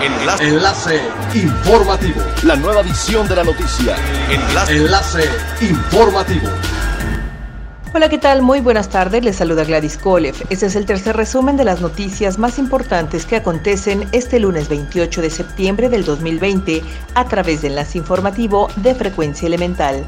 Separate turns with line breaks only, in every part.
Enlace. Enlace informativo.
La nueva edición de la noticia.
Enlace. Enlace informativo.
Hola, ¿qué tal? Muy buenas tardes. Les saluda Gladys Kolev. Este es el tercer resumen de las noticias más importantes que acontecen este lunes 28 de septiembre del 2020 a través de Enlace Informativo de Frecuencia Elemental.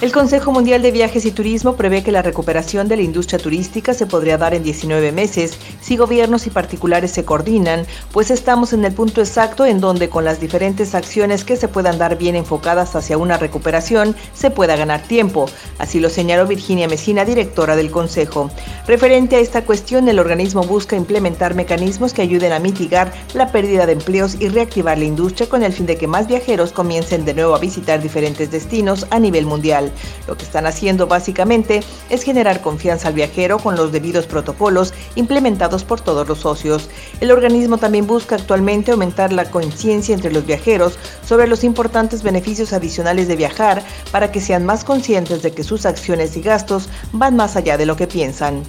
El Consejo Mundial de Viajes y Turismo prevé que la recuperación de la industria turística se podría dar en 19 meses si gobiernos y particulares se coordinan, pues estamos en el punto exacto en donde con las diferentes acciones que se puedan dar bien enfocadas hacia una recuperación se pueda ganar tiempo. Así lo señaló Virginia Mesina, directora del Consejo. Referente a esta cuestión, el organismo busca implementar mecanismos que ayuden a mitigar la pérdida de empleos y reactivar la industria con el fin de que más viajeros comiencen de nuevo a visitar diferentes destinos a nivel mundial. Lo que están haciendo básicamente es generar confianza al viajero con los debidos protocolos implementados por todos los socios. El organismo también busca actualmente aumentar la conciencia entre los viajeros sobre los importantes beneficios adicionales de viajar para que sean más conscientes de que sus acciones y gastos van más allá de lo que piensan.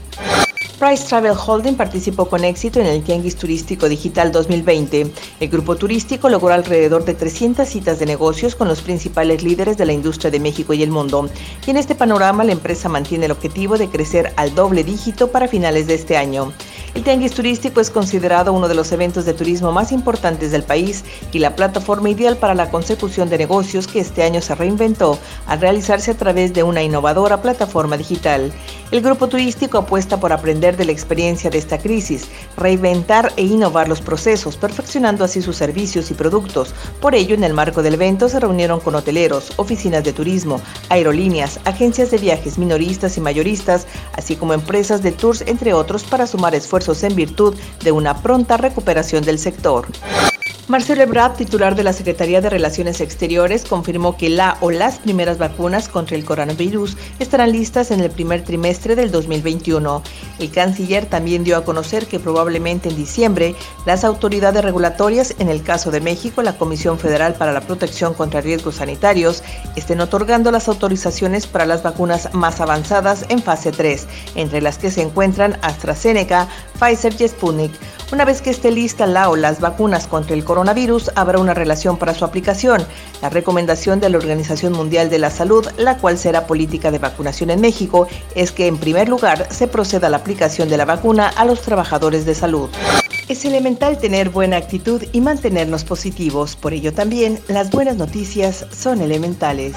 Price Travel Holding participó con éxito en el Tianguis Turístico Digital 2020. El grupo turístico logró alrededor de 300 citas de negocios con los principales líderes de la industria de México y el mundo. Y en este panorama la empresa mantiene el objetivo de crecer al doble dígito para finales de este año. El Tianguis Turístico es considerado uno de los eventos de turismo más importantes del país y la plataforma ideal para la consecución de negocios que este año se reinventó al realizarse a través de una innovadora plataforma digital. El grupo turístico apuesta por aprender de la experiencia de esta crisis, reinventar e innovar los procesos, perfeccionando así sus servicios y productos. Por ello, en el marco del evento se reunieron con hoteleros, oficinas de turismo, aerolíneas, agencias de viajes minoristas y mayoristas, así como empresas de tours, entre otros, para sumar esfuerzos en virtud de una pronta recuperación del sector. Marcelo Ebrard, titular de la Secretaría de Relaciones Exteriores, confirmó que la o las primeras vacunas contra el coronavirus estarán listas en el primer trimestre del 2021. El canciller también dio a conocer que probablemente en diciembre las autoridades regulatorias, en el caso de México, la Comisión Federal para la Protección contra Riesgos Sanitarios, estén otorgando las autorizaciones para las vacunas más avanzadas en fase 3, entre las que se encuentran AstraZeneca, Pfizer y Sputnik. Una vez que esté lista la o las vacunas contra el coronavirus, habrá una relación para su aplicación. La recomendación de la Organización Mundial de la Salud, la cual será política de vacunación en México, es que en primer lugar se proceda a la aplicación de la vacuna a los trabajadores de salud. Es elemental tener buena actitud y mantenernos positivos, por ello también las buenas noticias son elementales.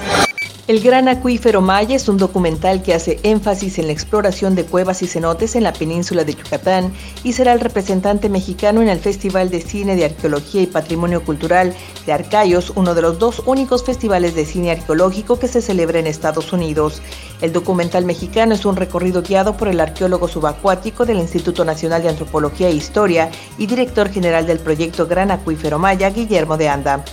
El Gran Acuífero Maya es un documental que hace énfasis en la exploración de cuevas y cenotes en la península de Yucatán y será el representante mexicano en el Festival de Cine de Arqueología y Patrimonio Cultural de Arcayos, uno de los dos únicos festivales de cine arqueológico que se celebra en Estados Unidos. El documental mexicano es un recorrido guiado por el arqueólogo subacuático del Instituto Nacional de Antropología e Historia y director general del proyecto Gran Acuífero Maya, Guillermo de Anda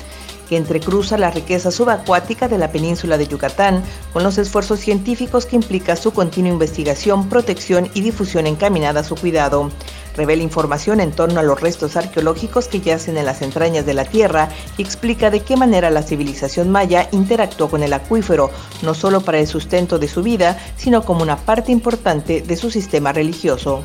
que entrecruza la riqueza subacuática de la península de Yucatán con los esfuerzos científicos que implica su continua investigación, protección y difusión encaminada a su cuidado. Revela información en torno a los restos arqueológicos que yacen en las entrañas de la Tierra y explica de qué manera la civilización maya interactuó con el acuífero, no solo para el sustento de su vida, sino como una parte importante de su sistema religioso.